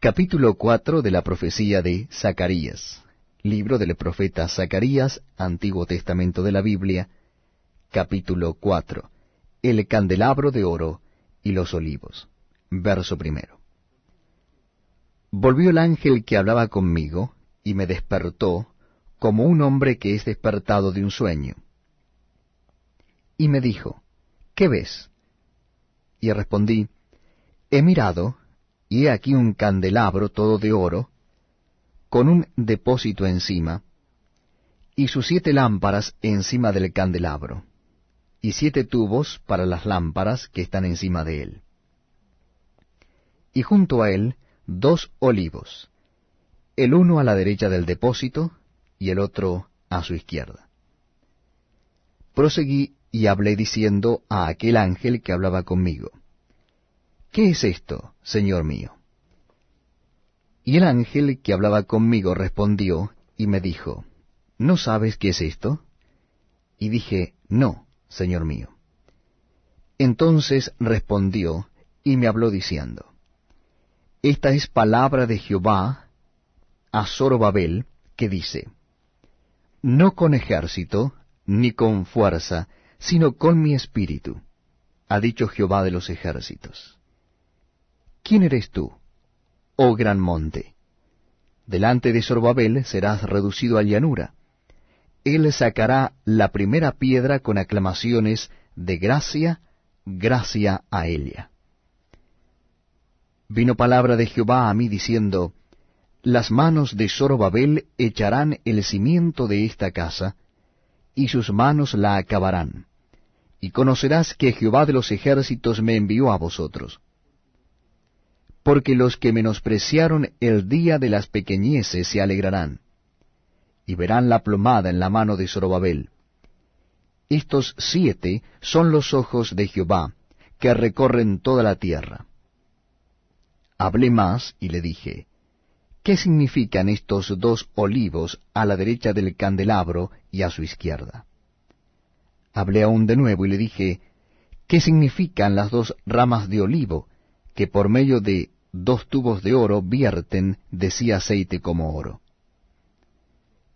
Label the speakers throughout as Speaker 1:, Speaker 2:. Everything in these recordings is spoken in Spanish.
Speaker 1: Capítulo 4 de la profecía de Zacarías. Libro del profeta Zacarías, Antiguo Testamento de la Biblia. Capítulo 4. El candelabro de oro y los olivos. Verso primero. Volvió el ángel que hablaba conmigo, y me despertó, como un hombre que es despertado de un sueño. Y me dijo, ¿Qué ves? Y respondí, He mirado, y he aquí un candelabro todo de oro, con un depósito encima, y sus siete lámparas encima del candelabro, y siete tubos para las lámparas que están encima de él. Y junto a él dos olivos, el uno a la derecha del depósito, y el otro a su izquierda. Proseguí y hablé diciendo a aquel ángel que hablaba conmigo, ¿Qué es esto, Señor mío? Y el ángel que hablaba conmigo respondió y me dijo, ¿No sabes qué es esto? Y dije, No, Señor mío. Entonces respondió y me habló diciendo, Esta es palabra de Jehová a Zorobabel, que dice, No con ejército, ni con fuerza, sino con mi espíritu, ha dicho Jehová de los ejércitos. ¿Quién eres tú, oh gran monte? Delante de Zorobabel serás reducido a llanura. Él sacará la primera piedra con aclamaciones de gracia, gracia a ella. Vino palabra de Jehová a mí diciendo, Las manos de Zorobabel echarán el cimiento de esta casa, y sus manos la acabarán. Y conocerás que Jehová de los ejércitos me envió a vosotros. Porque los que menospreciaron el día de las pequeñeces se alegrarán, y verán la plomada en la mano de Zorobabel. Estos siete son los ojos de Jehová, que recorren toda la tierra. Hablé más y le dije, ¿Qué significan estos dos olivos a la derecha del candelabro y a su izquierda? Hablé aún de nuevo y le dije, ¿qué significan las dos ramas de olivo que por medio de dos tubos de oro vierten de sí aceite como oro?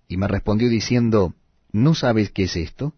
Speaker 1: Y me respondió diciendo, ¿no sabes qué es esto?